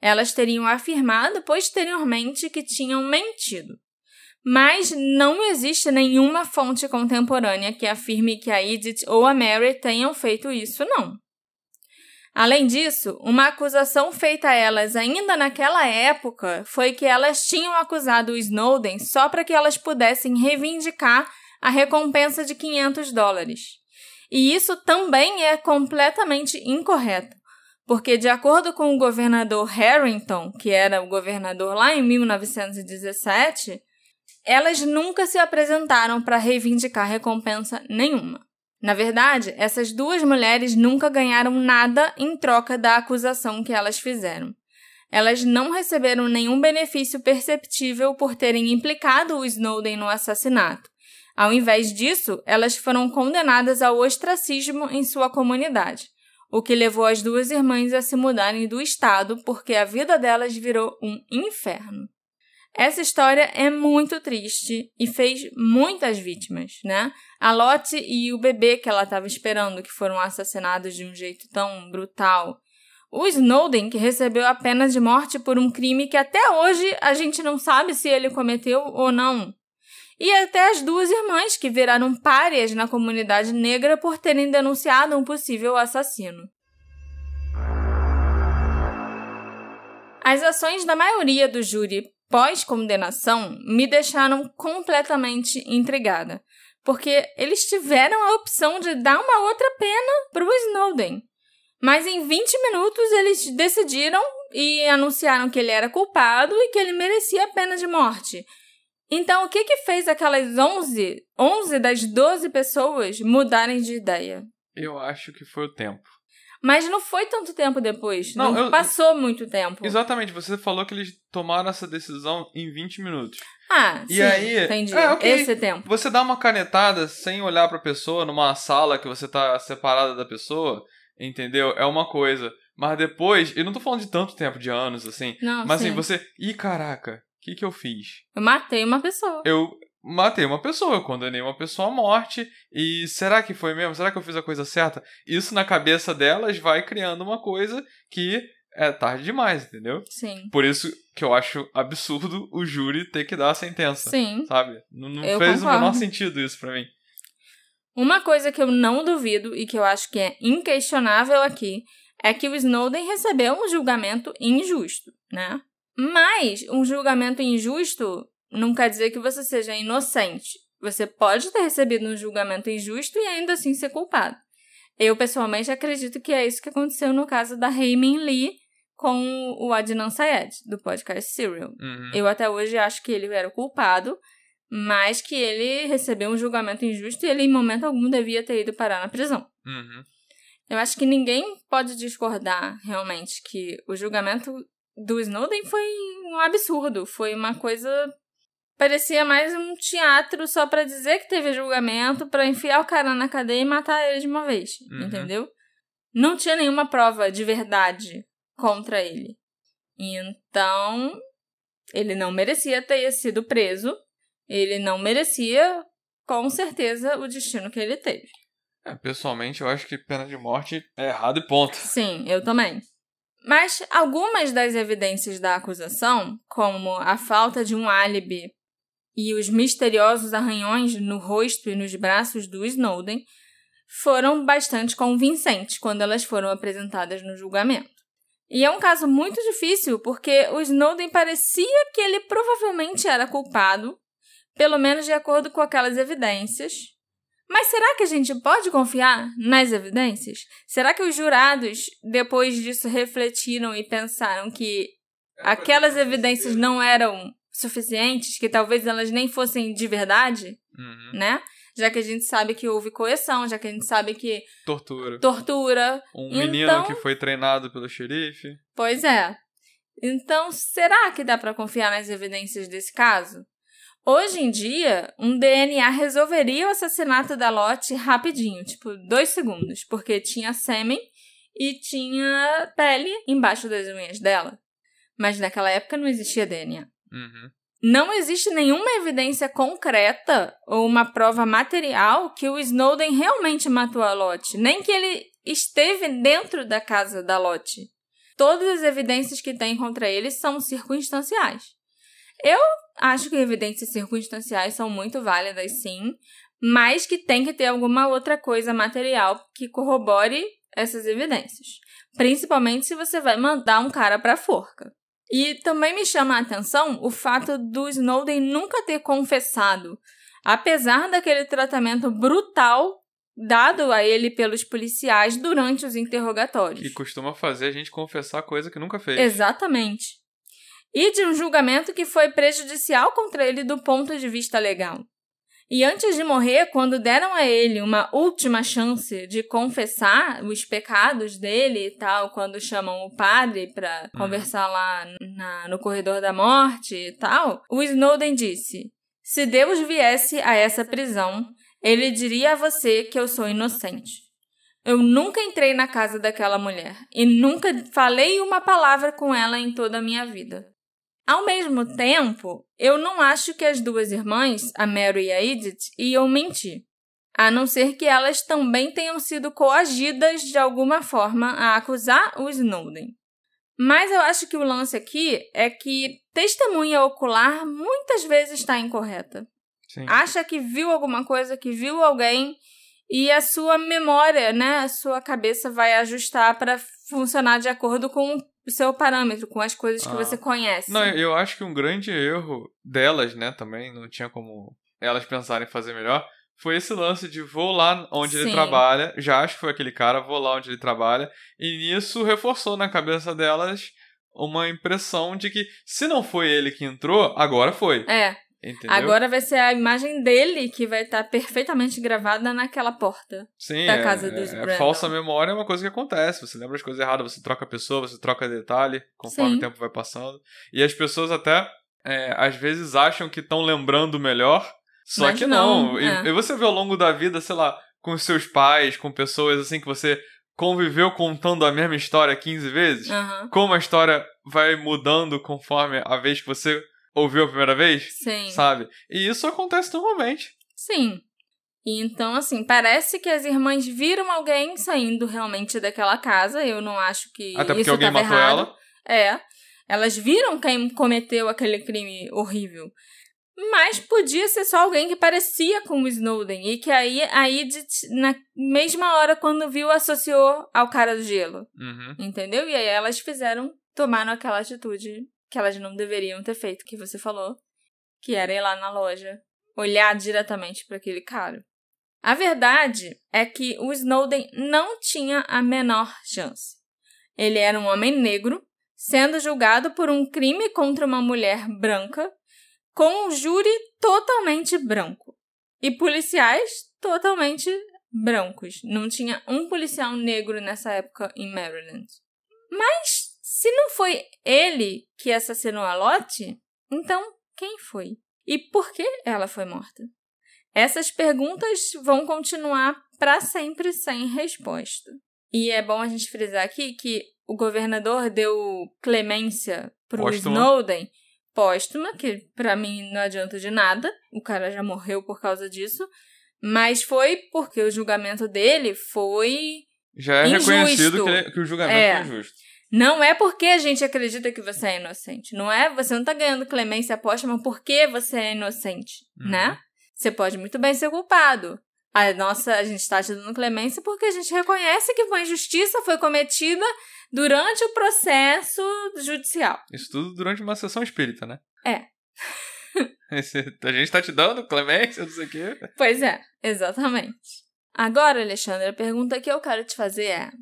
Elas teriam afirmado posteriormente que tinham mentido. Mas não existe nenhuma fonte contemporânea que afirme que a Edith ou a Mary tenham feito isso, não. Além disso, uma acusação feita a elas ainda naquela época foi que elas tinham acusado o Snowden só para que elas pudessem reivindicar a recompensa de 500 dólares. E isso também é completamente incorreto, porque, de acordo com o governador Harrington, que era o governador lá em 1917, elas nunca se apresentaram para reivindicar recompensa nenhuma. Na verdade, essas duas mulheres nunca ganharam nada em troca da acusação que elas fizeram. Elas não receberam nenhum benefício perceptível por terem implicado o Snowden no assassinato. Ao invés disso, elas foram condenadas ao ostracismo em sua comunidade, o que levou as duas irmãs a se mudarem do estado porque a vida delas virou um inferno. Essa história é muito triste e fez muitas vítimas, né? A Lottie e o bebê que ela estava esperando, que foram assassinados de um jeito tão brutal. O Snowden, que recebeu a pena de morte por um crime que até hoje a gente não sabe se ele cometeu ou não. E até as duas irmãs, que viraram párias na comunidade negra por terem denunciado um possível assassino. As ações da maioria do júri pós-condenação me deixaram completamente intrigada, porque eles tiveram a opção de dar uma outra pena para o Snowden. Mas em 20 minutos eles decidiram e anunciaram que ele era culpado e que ele merecia a pena de morte. Então, o que que fez aquelas 11, 11 das 12 pessoas mudarem de ideia? Eu acho que foi o tempo. Mas não foi tanto tempo depois. Não, não eu, passou muito tempo. Exatamente. Você falou que eles tomaram essa decisão em 20 minutos. Ah, e sim, aí, entendi. É, okay, Esse tempo. Você dá uma canetada sem olhar pra pessoa numa sala que você tá separada da pessoa, entendeu? É uma coisa. Mas depois, eu não tô falando de tanto tempo, de anos, assim. Não, mas assim, sim. assim, você. Ih, caraca, o que, que eu fiz? Eu matei uma pessoa. Eu matei uma pessoa, eu condenei uma pessoa à morte. E será que foi mesmo? Será que eu fiz a coisa certa? Isso na cabeça delas vai criando uma coisa que é tarde demais, entendeu? Sim. Por isso que eu acho absurdo o júri ter que dar a sentença. Sim. Sabe? Não, não fez concordo. o menor sentido isso para mim. Uma coisa que eu não duvido e que eu acho que é inquestionável aqui é que o Snowden recebeu um julgamento injusto, né? Mas um julgamento injusto não quer dizer que você seja inocente. Você pode ter recebido um julgamento injusto e ainda assim ser culpado. Eu, pessoalmente, acredito que é isso que aconteceu no caso da Min Lee com o Adnan Syed, do podcast Serial. Uhum. Eu até hoje acho que ele era o culpado, mas que ele recebeu um julgamento injusto e ele, em momento algum, devia ter ido parar na prisão. Uhum. Eu acho que ninguém pode discordar, realmente, que o julgamento do Snowden foi um absurdo. Foi uma coisa Parecia mais um teatro só para dizer que teve julgamento, para enfiar o cara na cadeia e matar ele de uma vez, uhum. entendeu? Não tinha nenhuma prova de verdade contra ele. Então, ele não merecia ter sido preso, ele não merecia, com certeza, o destino que ele teve. É, pessoalmente, eu acho que pena de morte é errado e ponto. Sim, eu também. Mas algumas das evidências da acusação, como a falta de um álibi e os misteriosos arranhões no rosto e nos braços do Snowden foram bastante convincentes quando elas foram apresentadas no julgamento. E é um caso muito difícil porque o Snowden parecia que ele provavelmente era culpado, pelo menos de acordo com aquelas evidências. Mas será que a gente pode confiar nas evidências? Será que os jurados, depois disso, refletiram e pensaram que aquelas evidências não eram suficientes, que talvez elas nem fossem de verdade, uhum. né? Já que a gente sabe que houve coerção, já que a gente sabe que. Tortura. Tortura. Um então... menino que foi treinado pelo xerife. Pois é. Então, será que dá para confiar nas evidências desse caso? Hoje em dia, um DNA resolveria o assassinato da Lotte rapidinho, tipo, dois segundos, porque tinha sêmen e tinha pele embaixo das unhas dela. Mas naquela época não existia DNA. Uhum. Não existe nenhuma evidência concreta ou uma prova material que o Snowden realmente matou a Lottie, nem que ele esteve dentro da casa da Lottie. todas as evidências que tem contra ele são circunstanciais. Eu acho que evidências circunstanciais são muito válidas, sim, mas que tem que ter alguma outra coisa material que corrobore essas evidências. Principalmente se você vai mandar um cara para forca. E também me chama a atenção o fato do Snowden nunca ter confessado, apesar daquele tratamento brutal dado a ele pelos policiais durante os interrogatórios. E costuma fazer a gente confessar coisa que nunca fez. Exatamente. E de um julgamento que foi prejudicial contra ele do ponto de vista legal. E antes de morrer, quando deram a ele uma última chance de confessar os pecados dele e tal, quando chamam o padre para uhum. conversar lá na, no corredor da morte e tal, o Snowden disse: Se Deus viesse a essa prisão, ele diria a você que eu sou inocente. Eu nunca entrei na casa daquela mulher e nunca falei uma palavra com ela em toda a minha vida. Ao mesmo tempo, eu não acho que as duas irmãs, a Mary e a Edith, iam mentir, a não ser que elas também tenham sido coagidas de alguma forma a acusar o Snowden. Mas eu acho que o lance aqui é que testemunha ocular muitas vezes está incorreta. Sim. Acha que viu alguma coisa, que viu alguém e a sua memória, né, a sua cabeça vai ajustar para funcionar de acordo com o seu parâmetro, com as coisas que ah. você conhece. Não, eu acho que um grande erro delas, né, também, não tinha como elas pensarem em fazer melhor, foi esse lance de vou lá onde Sim. ele trabalha, já acho que foi aquele cara, vou lá onde ele trabalha, e nisso reforçou na cabeça delas uma impressão de que se não foi ele que entrou, agora foi. É. Entendeu? Agora vai ser a imagem dele que vai estar tá perfeitamente gravada naquela porta Sim, da casa é, dos é, Brandon. Falsa memória é uma coisa que acontece. Você lembra as coisas erradas, você troca a pessoa, você troca detalhe conforme Sim. o tempo vai passando. E as pessoas até é, às vezes acham que estão lembrando melhor, só Mas que não. não. E, é. e você vê ao longo da vida, sei lá, com seus pais, com pessoas assim que você conviveu contando a mesma história 15 vezes, uhum. como a história vai mudando conforme a vez que você ouviu a primeira vez? Sim. Sabe? E isso acontece normalmente. Sim. E então, assim, parece que as irmãs viram alguém saindo realmente daquela casa. Eu não acho que. Até porque isso alguém matou errado. ela. É. Elas viram quem cometeu aquele crime horrível. Mas podia ser só alguém que parecia com o Snowden. E que aí a Edith, na mesma hora, quando viu, associou ao cara do gelo. Uhum. Entendeu? E aí elas fizeram, tomaram aquela atitude que elas não deveriam ter feito, que você falou, que era ir lá na loja, olhar diretamente para aquele cara. A verdade é que o Snowden não tinha a menor chance. Ele era um homem negro, sendo julgado por um crime contra uma mulher branca, com um júri totalmente branco e policiais totalmente brancos. Não tinha um policial negro nessa época em Maryland. Mas se não foi ele que assassinou a Lotte, então quem foi? E por que ela foi morta? Essas perguntas vão continuar para sempre sem resposta. E é bom a gente frisar aqui que o governador deu clemência pro póstuma. Snowden póstuma, que para mim não adianta de nada, o cara já morreu por causa disso, mas foi porque o julgamento dele foi já é injusto. reconhecido que, ele, que, o julgamento é. foi injusto. Não é porque a gente acredita que você é inocente. Não é, você não tá ganhando clemência póstuma porque você é inocente, uhum. né? Você pode muito bem ser culpado. A nossa, a gente está te dando clemência porque a gente reconhece que uma injustiça foi cometida durante o processo judicial. Isso tudo durante uma sessão espírita, né? É. (laughs) a gente está te dando clemência, não sei o quê. Pois é, exatamente. Agora, Alexandre, a pergunta que eu quero te fazer é: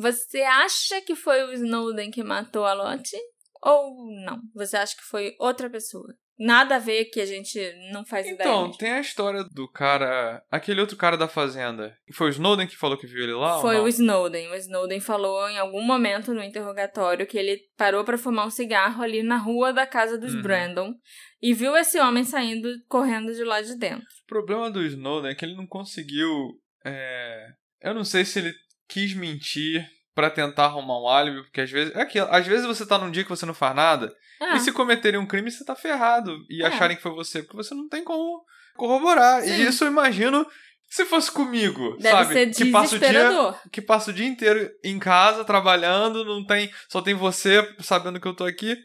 você acha que foi o Snowden que matou a Lottie? Ou não? Você acha que foi outra pessoa? Nada a ver que a gente não faz então, ideia. Então, tem a história do cara. Aquele outro cara da fazenda. Foi o Snowden que falou que viu ele lá? Foi o Snowden. O Snowden falou em algum momento no interrogatório que ele parou para fumar um cigarro ali na rua da casa dos uhum. Brandon e viu esse homem saindo, correndo de lá de dentro. O problema do Snowden é que ele não conseguiu. É... Eu não sei se ele quis mentir para tentar arrumar um álibi, porque às vezes. É aquilo, às vezes você tá num dia que você não faz nada, ah. e se cometerem um crime, você tá ferrado. E é. acharem que foi você, porque você não tem como corroborar. Sim. E isso eu imagino Se fosse comigo, Deve sabe? ser que passa o dia que passa o dia inteiro em casa trabalhando, não tem, só tem você sabendo que eu tô aqui.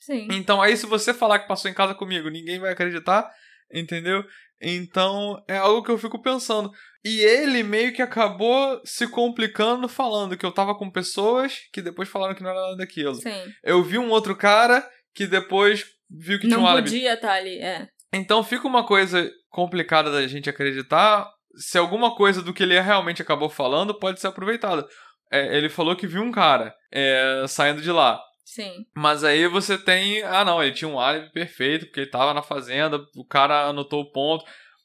Sim. Então aí se você falar que passou em casa comigo, ninguém vai acreditar, entendeu? Então é algo que eu fico pensando. E ele meio que acabou se complicando falando que eu tava com pessoas que depois falaram que não era nada daquilo. Sim. Eu vi um outro cara que depois viu que tinha Não um álibi. podia estar ali, é. Então fica uma coisa complicada da gente acreditar se alguma coisa do que ele realmente acabou falando pode ser aproveitada. É, ele falou que viu um cara é, saindo de lá. Sim. Mas aí você tem. Ah, não, ele tinha um álibi perfeito, porque ele tava na fazenda, o cara anotou o ponto.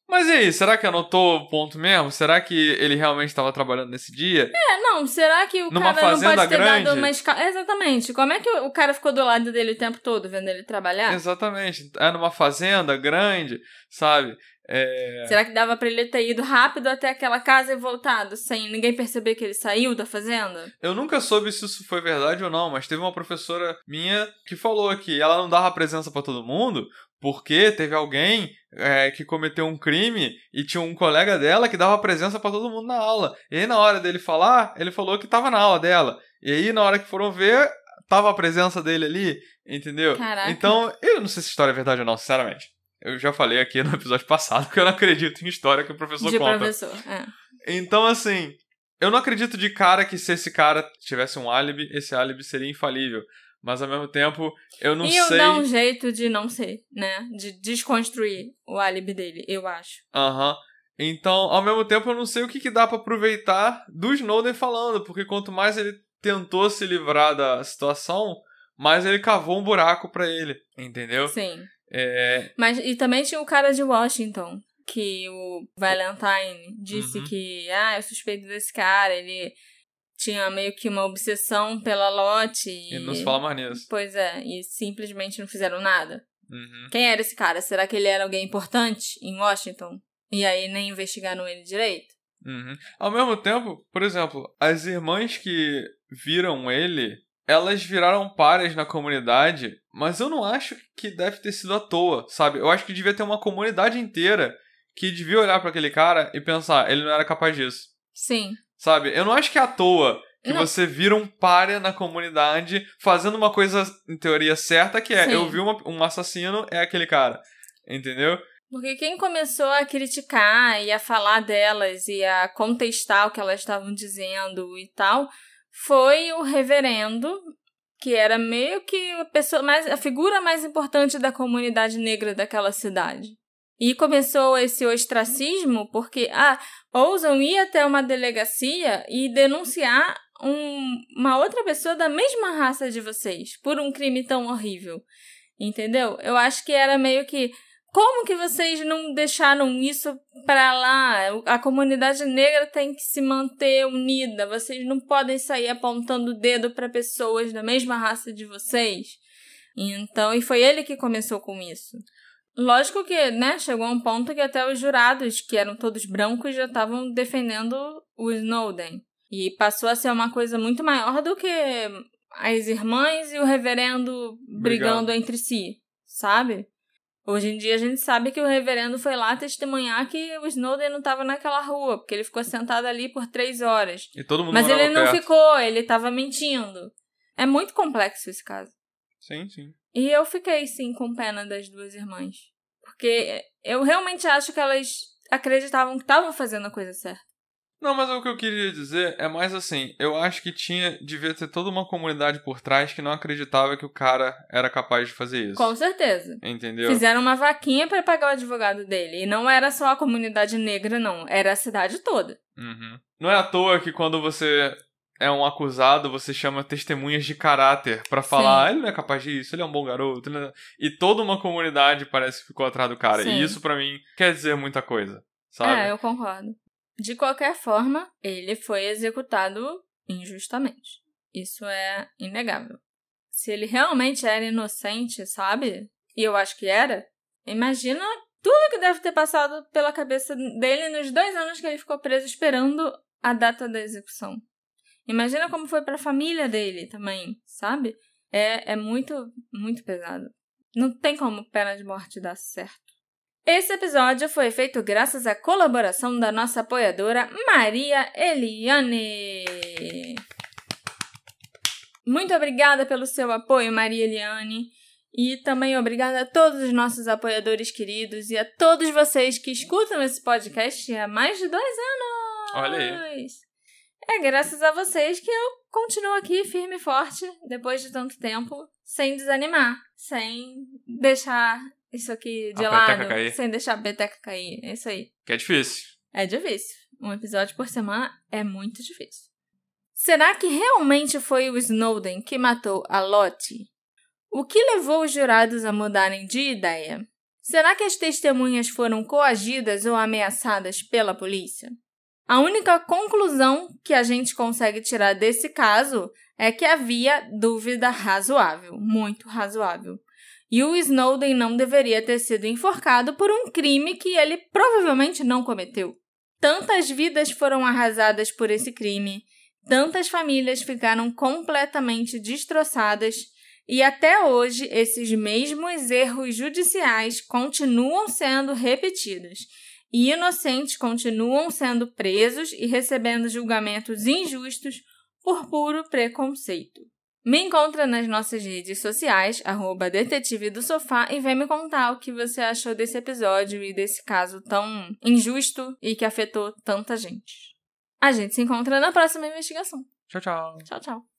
Mas e aí, será que anotou o ponto mesmo? Será que ele realmente estava trabalhando nesse dia? É, não, será que o Numa cara não pode ter grande? dado uma escala. Exatamente. Como é que o cara ficou do lado dele o tempo todo, vendo ele trabalhar? Exatamente. É numa fazenda grande, sabe? É. Será que dava pra ele ter ido rápido até aquela casa e voltado, sem ninguém perceber que ele saiu da fazenda? Eu nunca soube se isso foi verdade ou não, mas teve uma professora minha que falou que ela não dava presença pra todo mundo porque teve alguém é, que cometeu um crime e tinha um colega dela que dava presença pra todo mundo na aula. E aí, na hora dele falar, ele falou que tava na aula dela. E aí, na hora que foram ver, tava a presença dele ali, entendeu? Caraca. Então, eu não sei se a história é verdade ou não, sinceramente. Eu já falei aqui no episódio passado que eu não acredito em história que o professor De conta. professor, é. Então, assim, eu não acredito de cara que se esse cara tivesse um álibi, esse álibi seria infalível. Mas ao mesmo tempo, eu não e eu sei. dar um jeito de não ser, né? De desconstruir o álibi dele, eu acho. Aham. Então, ao mesmo tempo, eu não sei o que, que dá pra aproveitar do Snowden falando, porque quanto mais ele tentou se livrar da situação, mais ele cavou um buraco pra ele, entendeu? Sim. É, Mas, e também tinha o cara de Washington, que o Valentine disse Uhum. que, ah, eu suspeito desse cara, ele tinha meio que uma obsessão pela lote. E, e não se fala mais nisso. Pois é, e simplesmente não fizeram nada. Uhum. Quem era esse cara? Será que ele era alguém importante em Washington? E aí nem investigaram ele direito? Uhum. Ao mesmo tempo, por exemplo, as irmãs que viram ele, elas viraram pares na comunidade, mas eu não acho que deve ter sido à toa, sabe? Eu acho que devia ter uma comunidade inteira que devia olhar pra aquele cara e pensar, ele não era capaz disso, Sim. Sabe? Eu não acho que é à toa que Não. você vira um párea na comunidade fazendo uma coisa, em teoria, certa, que é, Sim. eu vi uma- um assassino, é aquele cara, entendeu? Porque quem começou a criticar e a falar delas e a contestar o que elas estavam dizendo e tal foi o reverendo, que era meio que a pessoa mais a figura mais importante da comunidade negra daquela cidade. E começou esse ostracismo porque ah, ousam ir até uma delegacia e denunciar um- uma outra pessoa da mesma raça de vocês por um crime tão horrível. Entendeu? Eu acho que era meio que como que vocês não deixaram isso pra lá? A comunidade negra tem que se manter unida. Vocês não podem sair apontando o dedo pra pessoas da mesma raça de vocês. Então, e foi ele que começou com isso. Lógico que, né, chegou a um ponto que até os jurados, que eram todos brancos, já estavam defendendo o Snowden. E passou a ser uma coisa muito maior do que as irmãs e o reverendo brigando entre si, sabe? Hoje em dia a gente sabe que o reverendo foi lá testemunhar que o Snowden não estava naquela rua, porque ele ficou sentado ali por três horas. E todo mundo Mas ele não perto. ficou, ele estava mentindo. É muito complexo esse caso. Sim, sim. E eu fiquei, sim, com pena das duas irmãs. Porque eu realmente acho que elas acreditavam que estavam fazendo a coisa certa. Não, mas o que eu queria dizer é mais assim, eu acho que tinha, devia ter toda uma comunidade por trás que não acreditava que o cara era capaz de fazer isso. Com certeza. Entendeu? Fizeram uma vaquinha para pagar o advogado dele. E não era só a comunidade negra, não. Era a cidade toda. Uhum. Não é à toa que quando você é um acusado, você chama testemunhas de caráter pra falar, ah, ele não é capaz disso, ele é um bom garoto. é-" E toda uma comunidade parece que ficou atrás do cara. Sim. E isso pra mim quer dizer muita coisa, sabe? É, eu concordo. De qualquer forma, ele foi executado injustamente. Isso é inegável. Se ele realmente era inocente, sabe? E eu acho que era. Imagina tudo que deve ter passado pela cabeça dele nos dois anos que ele ficou preso esperando a data da execução. Imagina como foi para a família dele também, sabe? É, é muito, muito pesado. Não tem como pena de morte dar certo. Esse episódio foi feito graças à colaboração da nossa apoiadora Maria Eliane. Muito obrigada pelo seu apoio, Maria Eliane. E também obrigada a todos os nossos apoiadores queridos e a todos vocês que escutam esse podcast há mais de dois anos. Olha aí. É graças a vocês que eu continuo aqui firme e forte depois de tanto tempo, sem desanimar, sem deixar isso aqui de A lado, sem deixar a peteca cair. É isso aí. Que é difícil. É difícil. Um episódio por semana é muito difícil. Será que realmente foi o Snowden que matou a Lottie? O que levou os jurados a mudarem de ideia? Será que as testemunhas foram coagidas ou ameaçadas pela polícia? A única conclusão que a gente consegue tirar desse caso é que havia dúvida razoável, muito razoável. E o Snowden não deveria ter sido enforcado por um crime que ele provavelmente não cometeu. Tantas vidas foram arrasadas por esse crime, tantas famílias ficaram completamente destroçadas e até hoje esses mesmos erros judiciais continuam sendo repetidos e inocentes continuam sendo presos e recebendo julgamentos injustos por puro preconceito. Me encontra nas nossas redes sociais, arroba detetive do sofá, e vem me contar o que você achou desse episódio e desse caso tão injusto e que afetou tanta gente. A gente se encontra na próxima investigação. Tchau, tchau. Tchau, tchau.